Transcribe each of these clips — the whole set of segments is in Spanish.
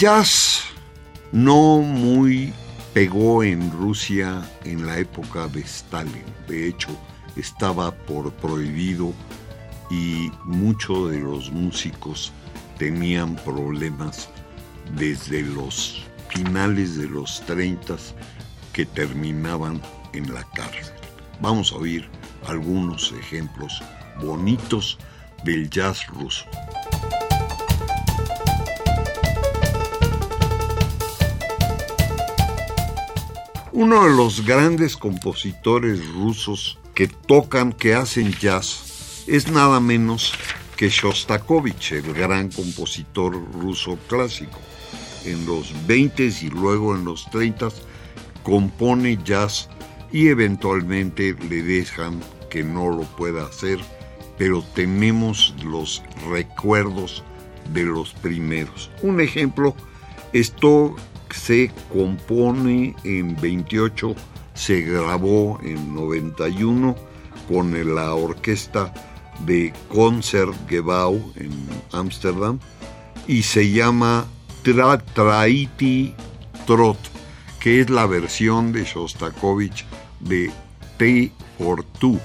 Jazz no muy pegó en Rusia en la época de Stalin. De hecho, estaba por prohibido y muchos de los músicos tenían problemas desde los finales de los 30 que terminaban en la cárcel. Vamos a oír algunos ejemplos bonitos del jazz ruso. Uno de los grandes compositores rusos que tocan, que hacen jazz, es nada menos que Shostakovich, el gran compositor ruso clásico. En los 20 y luego en los 30 compone jazz y eventualmente le dejan que no lo pueda hacer, pero tenemos los recuerdos de los primeros. Un ejemplo, esto se compone en 28, se grabó en 91 con la orquesta de Concertgebouw en Ámsterdam y se llama Traiti Trot, que es la versión de Shostakovich de T for Two.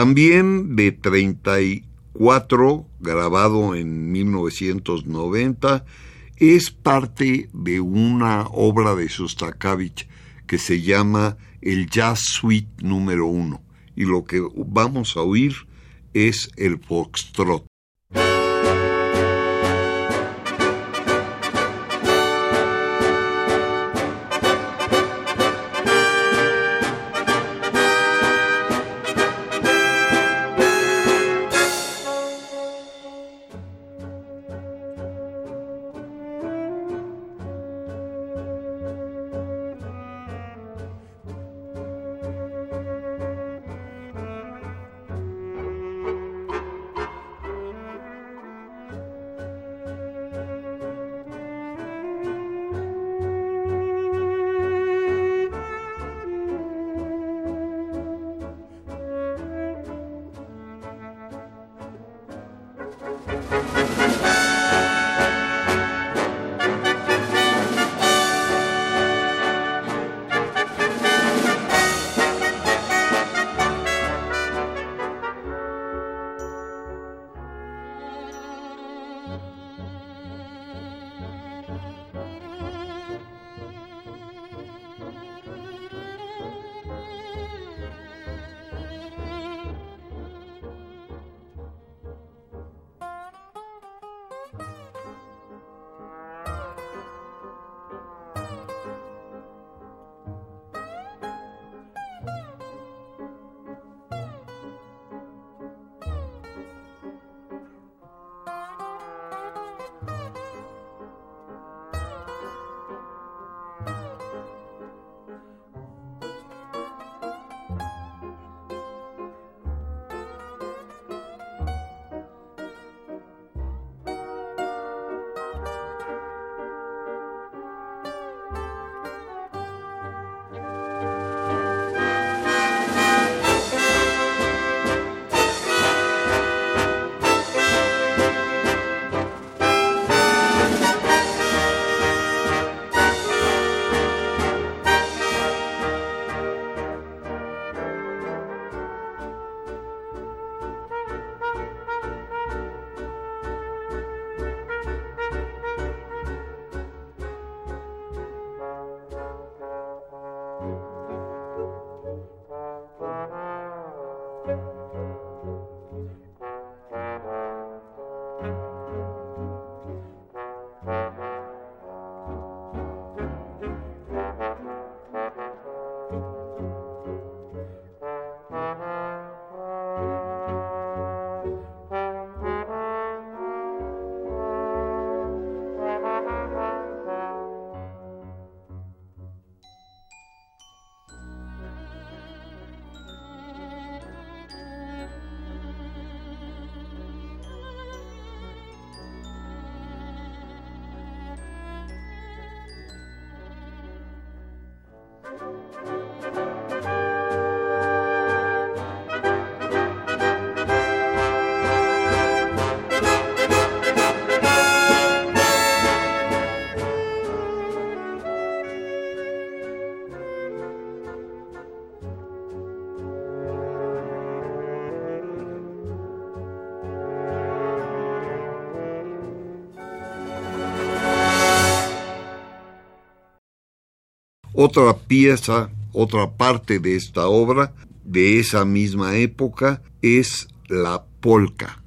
También de 34, grabado en 1990, es parte de una obra de Shostakovich que se llama el Jazz Suite número uno. Y lo que vamos a oír es el foxtrot. Otra pieza, otra parte de esta obra, de esa misma época, es la polca.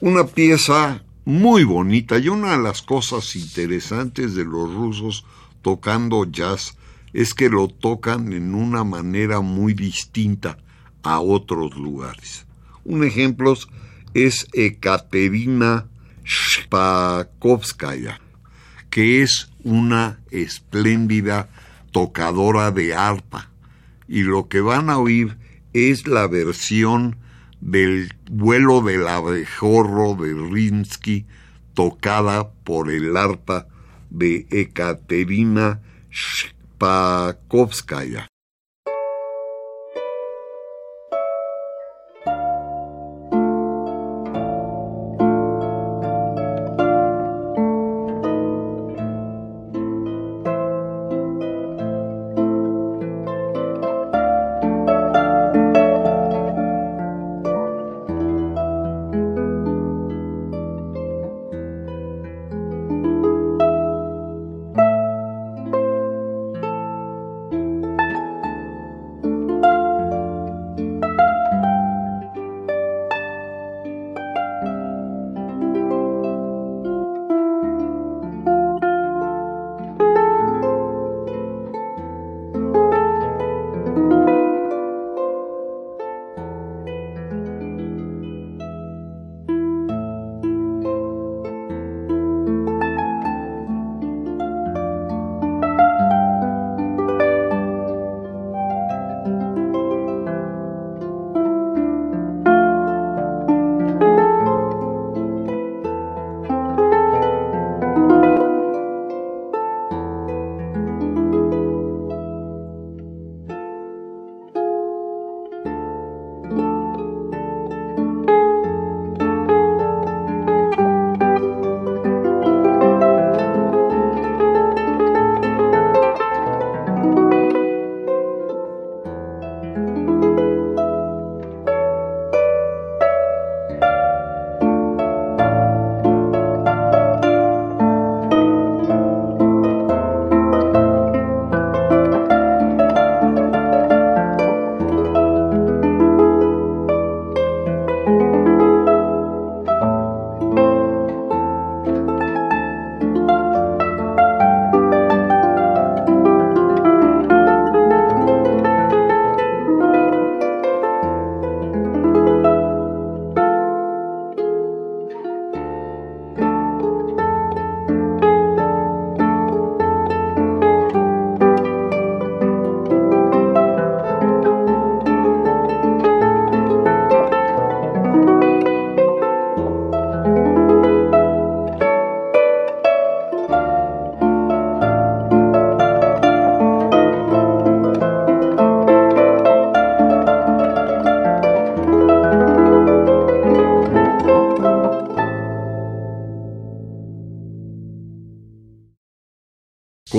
Una pieza muy bonita y una de las cosas interesantes de los rusos tocando jazz es que lo tocan en una manera muy distinta a otros lugares. Un ejemplo es Ekaterina Shpakovskaya, que es una espléndida tocadora de arpa. Y lo que van a oír es la versión del vuelo del abejorro de Rinsky tocada por el arpa de Ekaterina Shpakovskaya.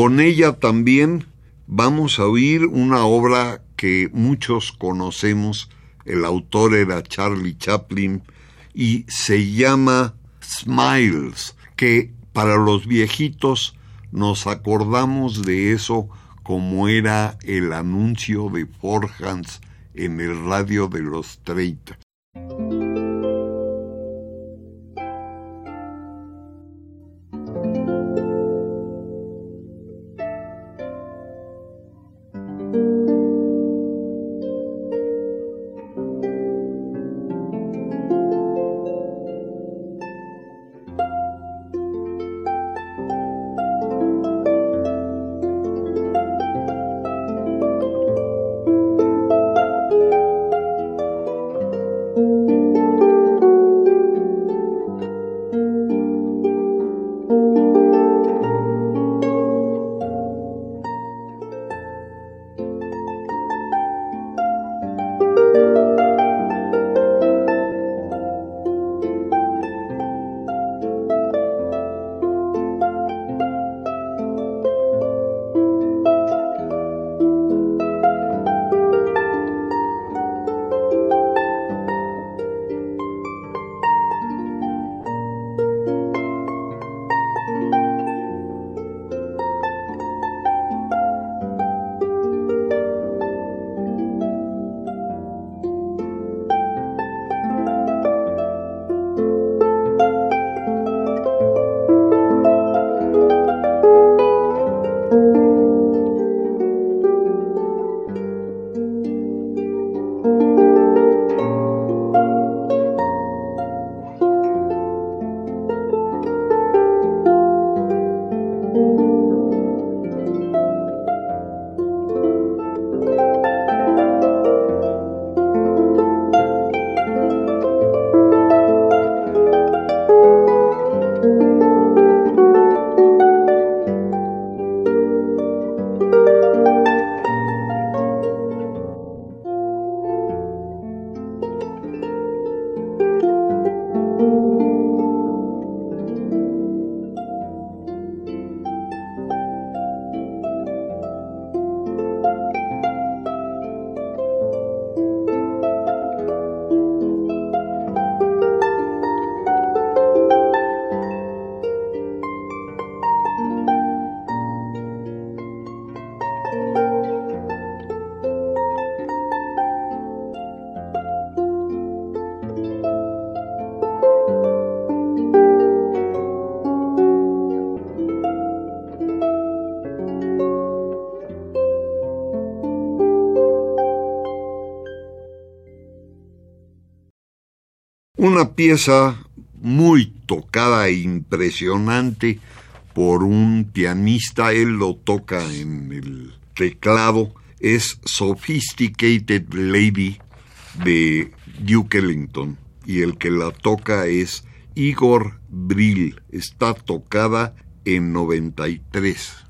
Con ella también vamos a oír una obra que muchos conocemos, el autor era Charlie Chaplin, y se llama Smiles, que para los viejitos nos acordamos de eso como era el anuncio de Forhans en el radio de los 30. Pieza muy tocada e impresionante por un pianista, él lo toca en el teclado, es Sophisticated Lady de Duke Ellington y el que la toca es Igor Brill. Está tocada en 93.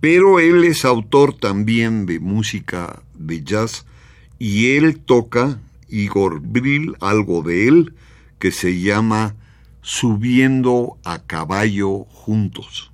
Pero él es autor también de música de jazz y él toca, Igor Brill, algo de él, que se llama Subiendo a caballo juntos.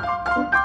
Música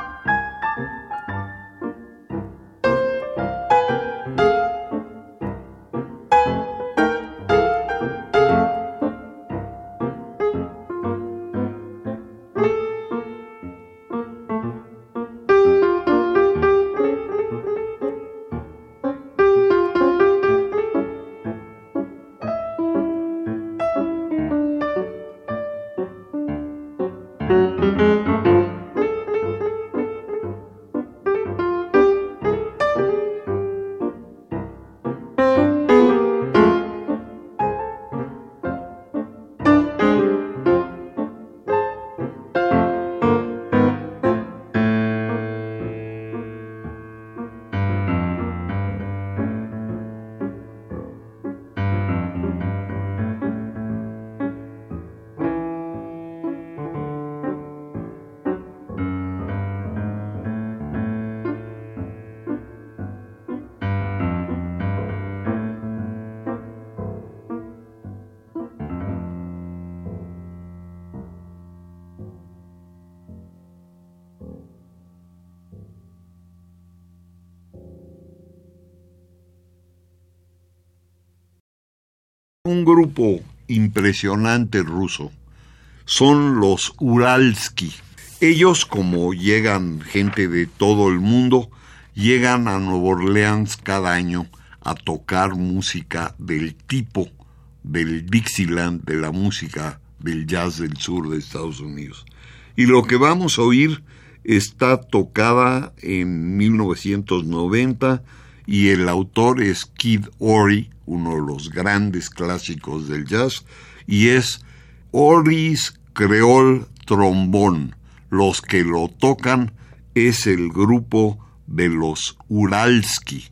Un grupo impresionante ruso son los Uralski. Ellos, como llegan gente de todo el mundo, llegan a Nueva Orleans cada año a tocar música del tipo del Dixieland, de la música del jazz del sur de Estados Unidos. Y lo que vamos a oír está tocada en 1990 y el autor es Kid Ory, uno de los grandes clásicos del jazz, y es Ory's Creole Trombón. Los que lo tocan es el grupo de los Uralski.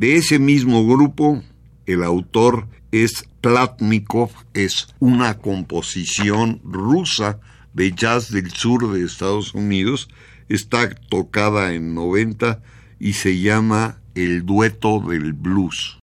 De ese mismo grupo, el autor es Platnikov, es una composición rusa de jazz del sur de Estados Unidos, está tocada en 90 y se llama El dueto del blues.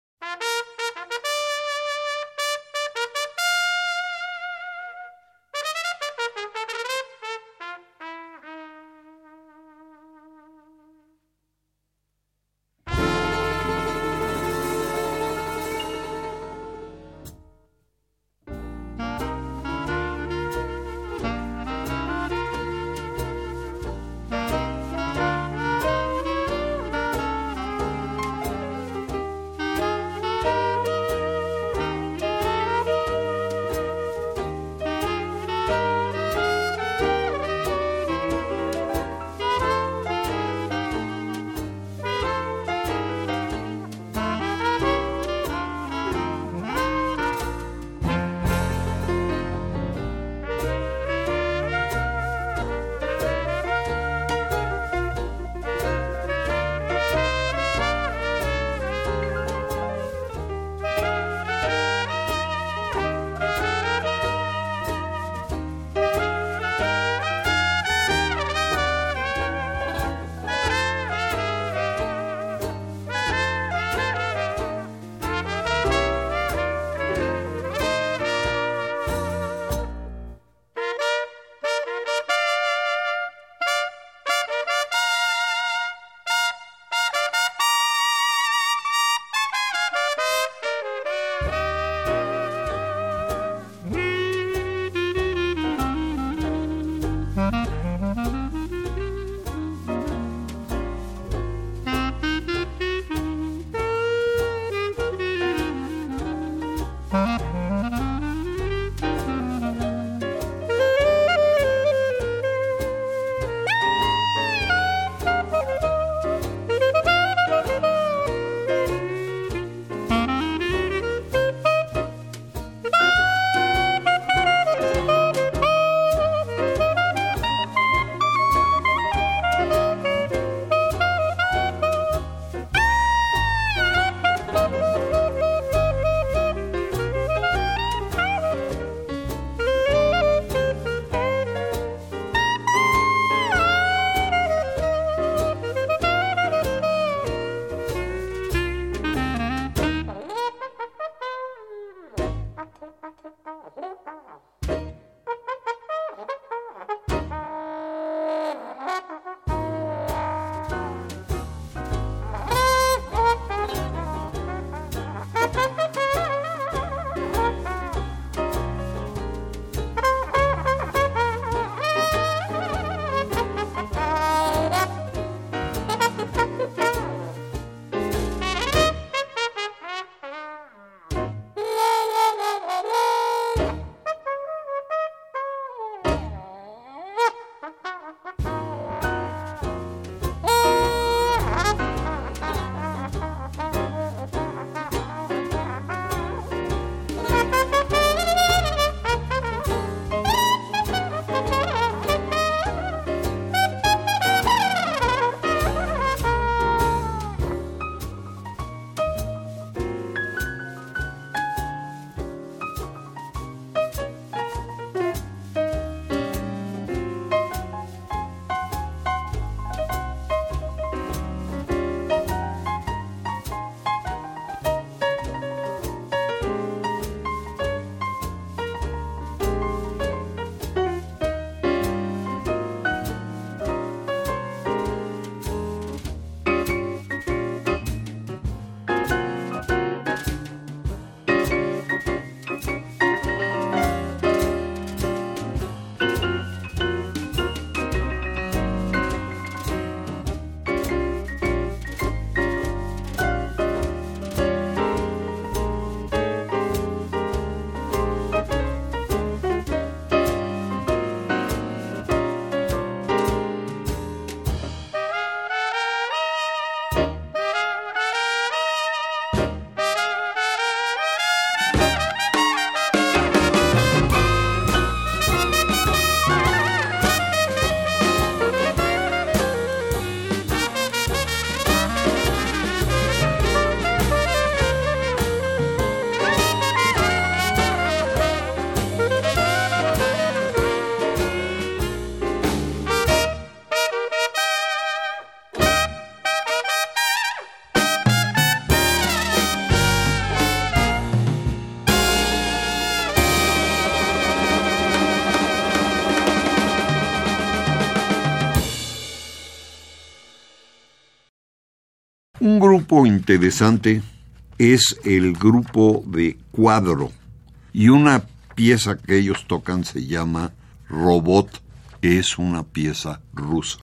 Un grupo interesante es el grupo de cuadro y una pieza que ellos tocan se llama Robot, es una pieza rusa.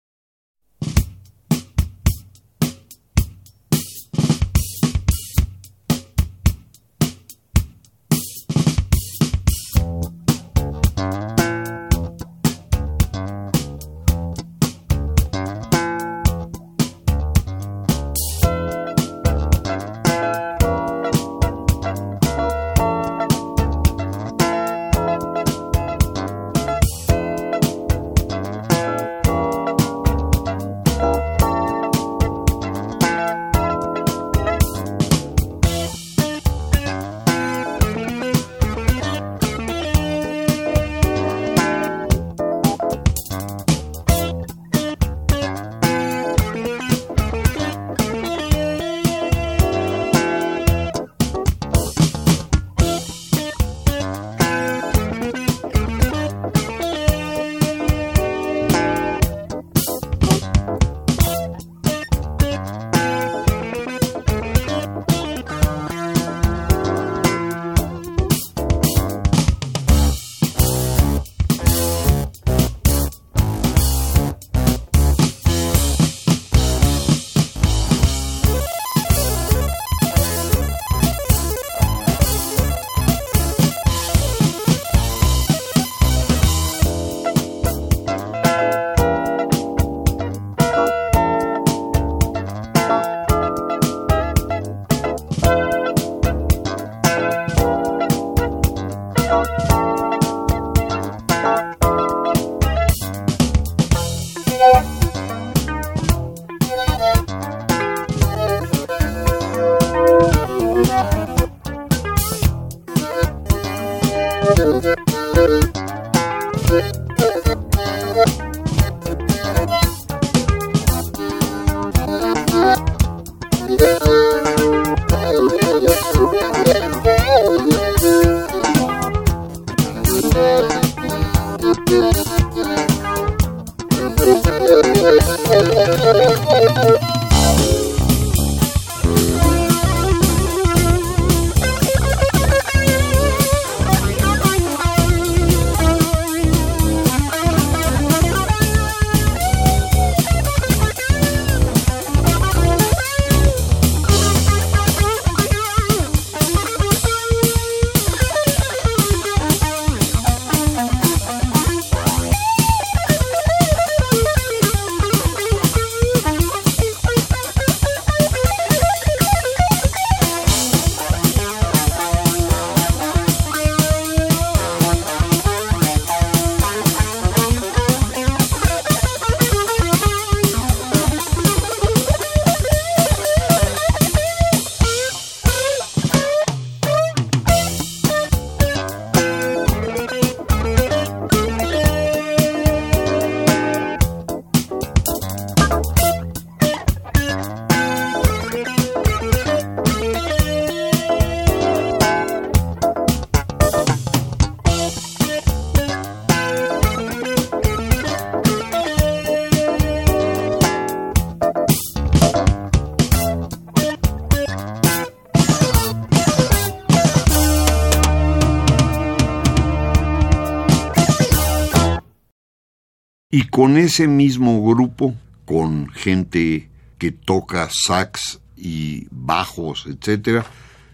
Con ese mismo grupo, con gente que toca sax y bajos, etcétera,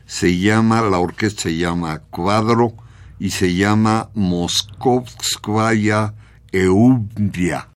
se llama, la orquesta se llama Cuadro y se llama Moskovskaya Eubia.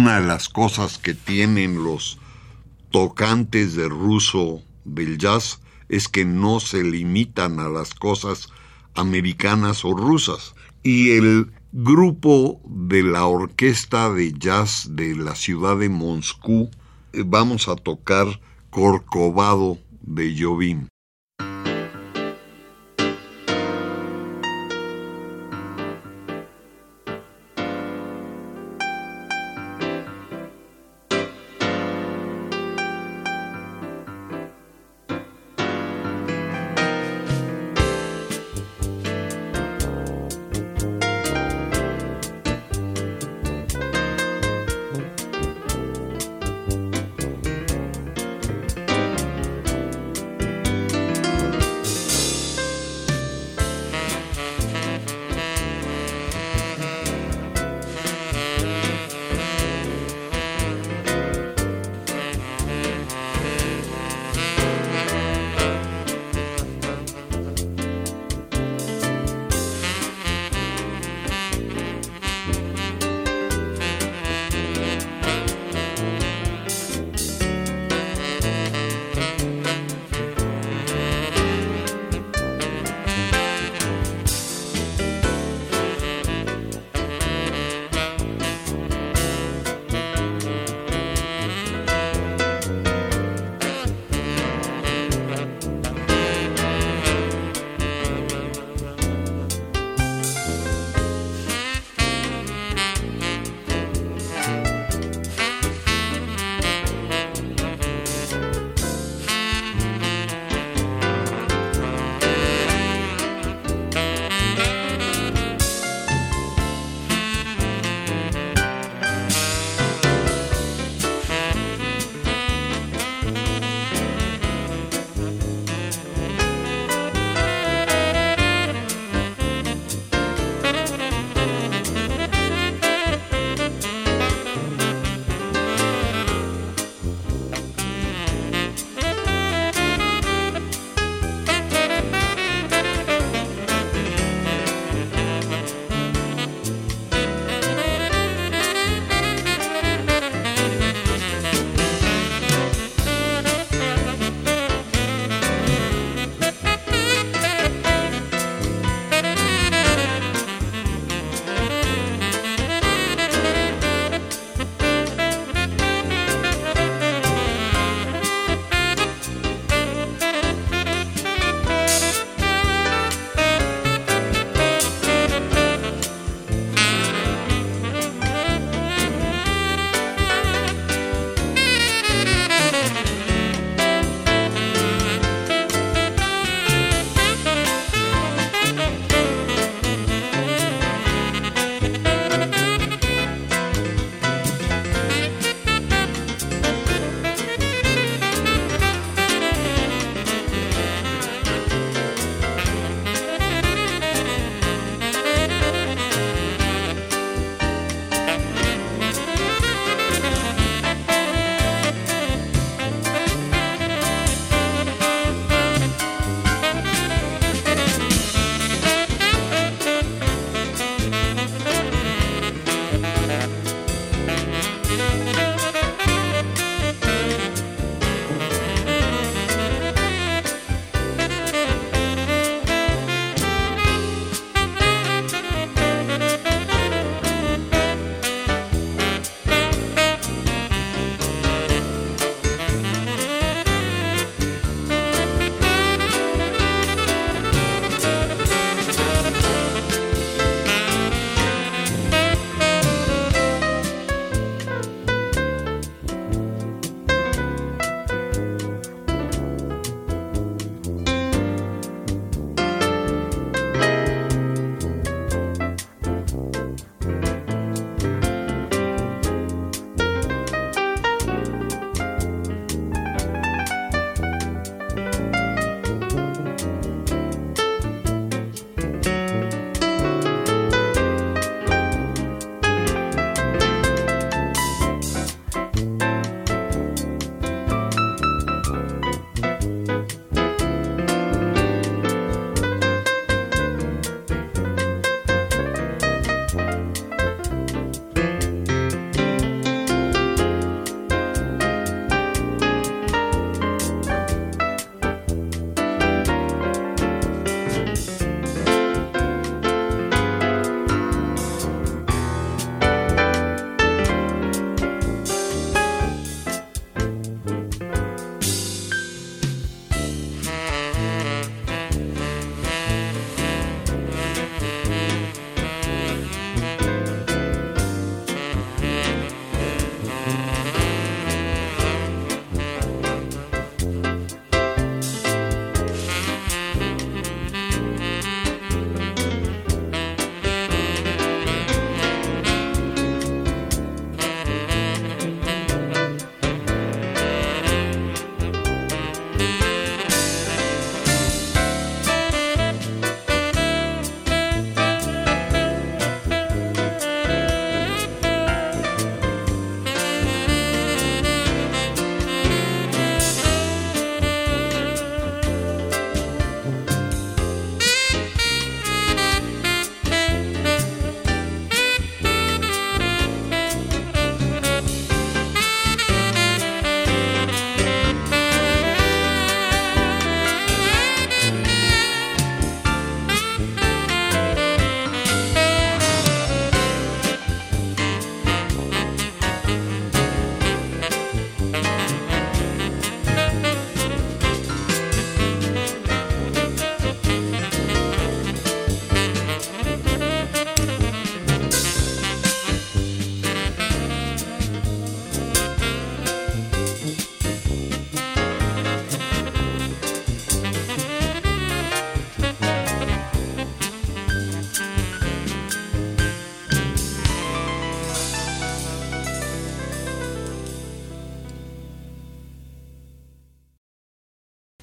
Una de las cosas que tienen los tocantes de ruso del jazz es que no se limitan a las cosas americanas o rusas. Y el grupo de la orquesta de jazz de la ciudad de Moscú eh, vamos a tocar Corcovado de Jobim.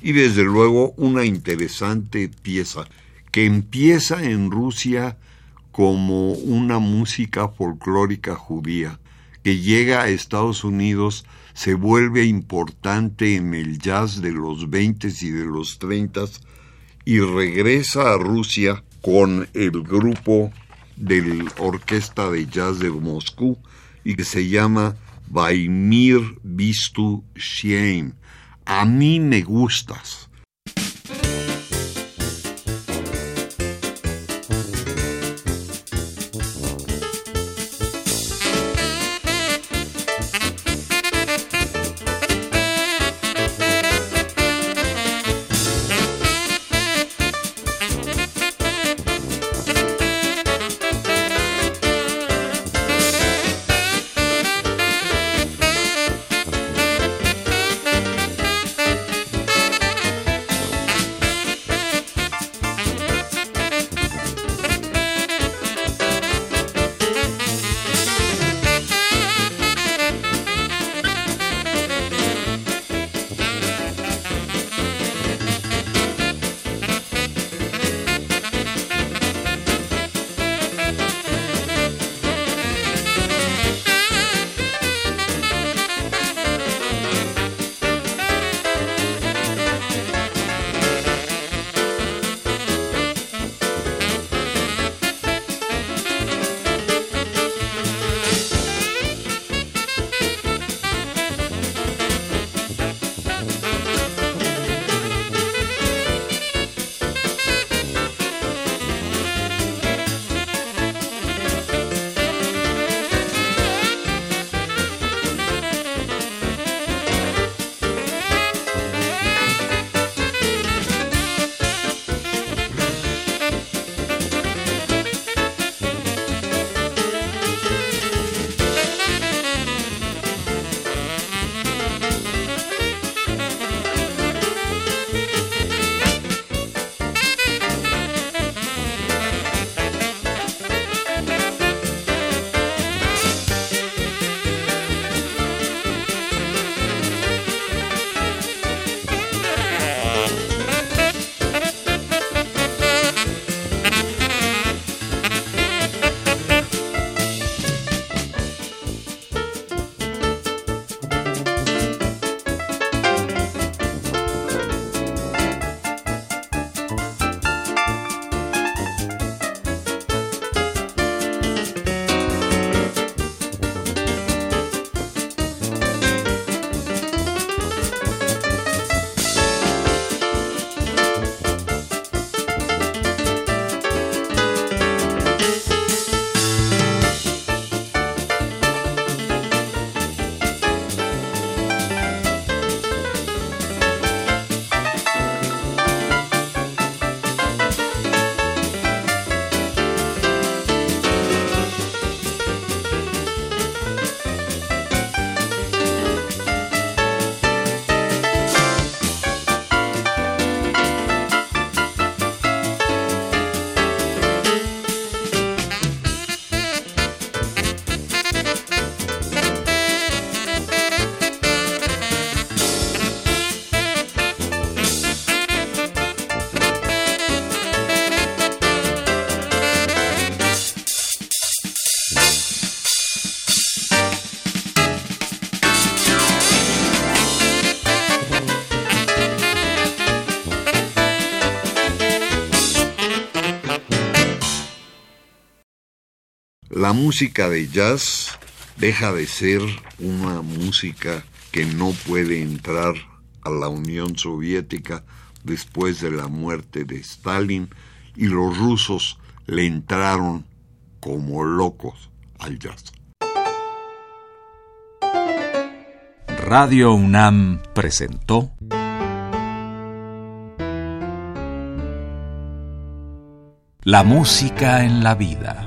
Y desde luego una interesante pieza que empieza en Rusia como una música folclórica judía, que llega a Estados Unidos, se vuelve importante en el jazz de los 20 y de los 30 y regresa a Rusia con el grupo de Orquesta de Jazz de Moscú y que se llama Vaimir Vistu Shame. A mí me gustas. La música de jazz deja de ser una música que no puede entrar a la Unión Soviética después de la muerte de Stalin y los rusos le entraron como locos al jazz. Radio UNAM presentó La música en la vida.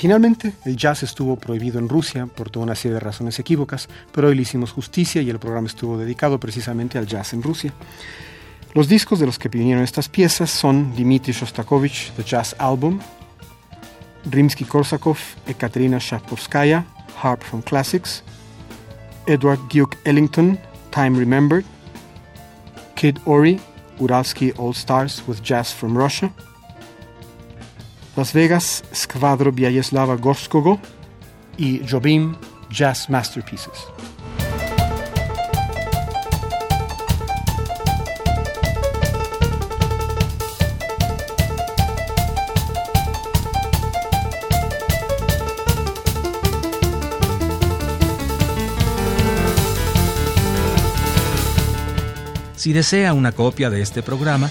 Originalmente el jazz estuvo prohibido en Rusia por toda una serie de razones equívocas, pero hoy le hicimos justicia y el programa estuvo dedicado precisamente al jazz en Rusia. Los discos de los que vinieron estas piezas son Dmitri Shostakovich, The Jazz Album, Rimsky-Korsakov, Ekaterina Shapovskaya, Harp from Classics, Edward Duke Ellington, Time Remembered, Kid Ori, Uralsky All Stars with Jazz from Russia, las Vegas, Skvadro Vyacheslava Gorskogo y Jobim Jazz Masterpieces. Si desea una copia de este programa,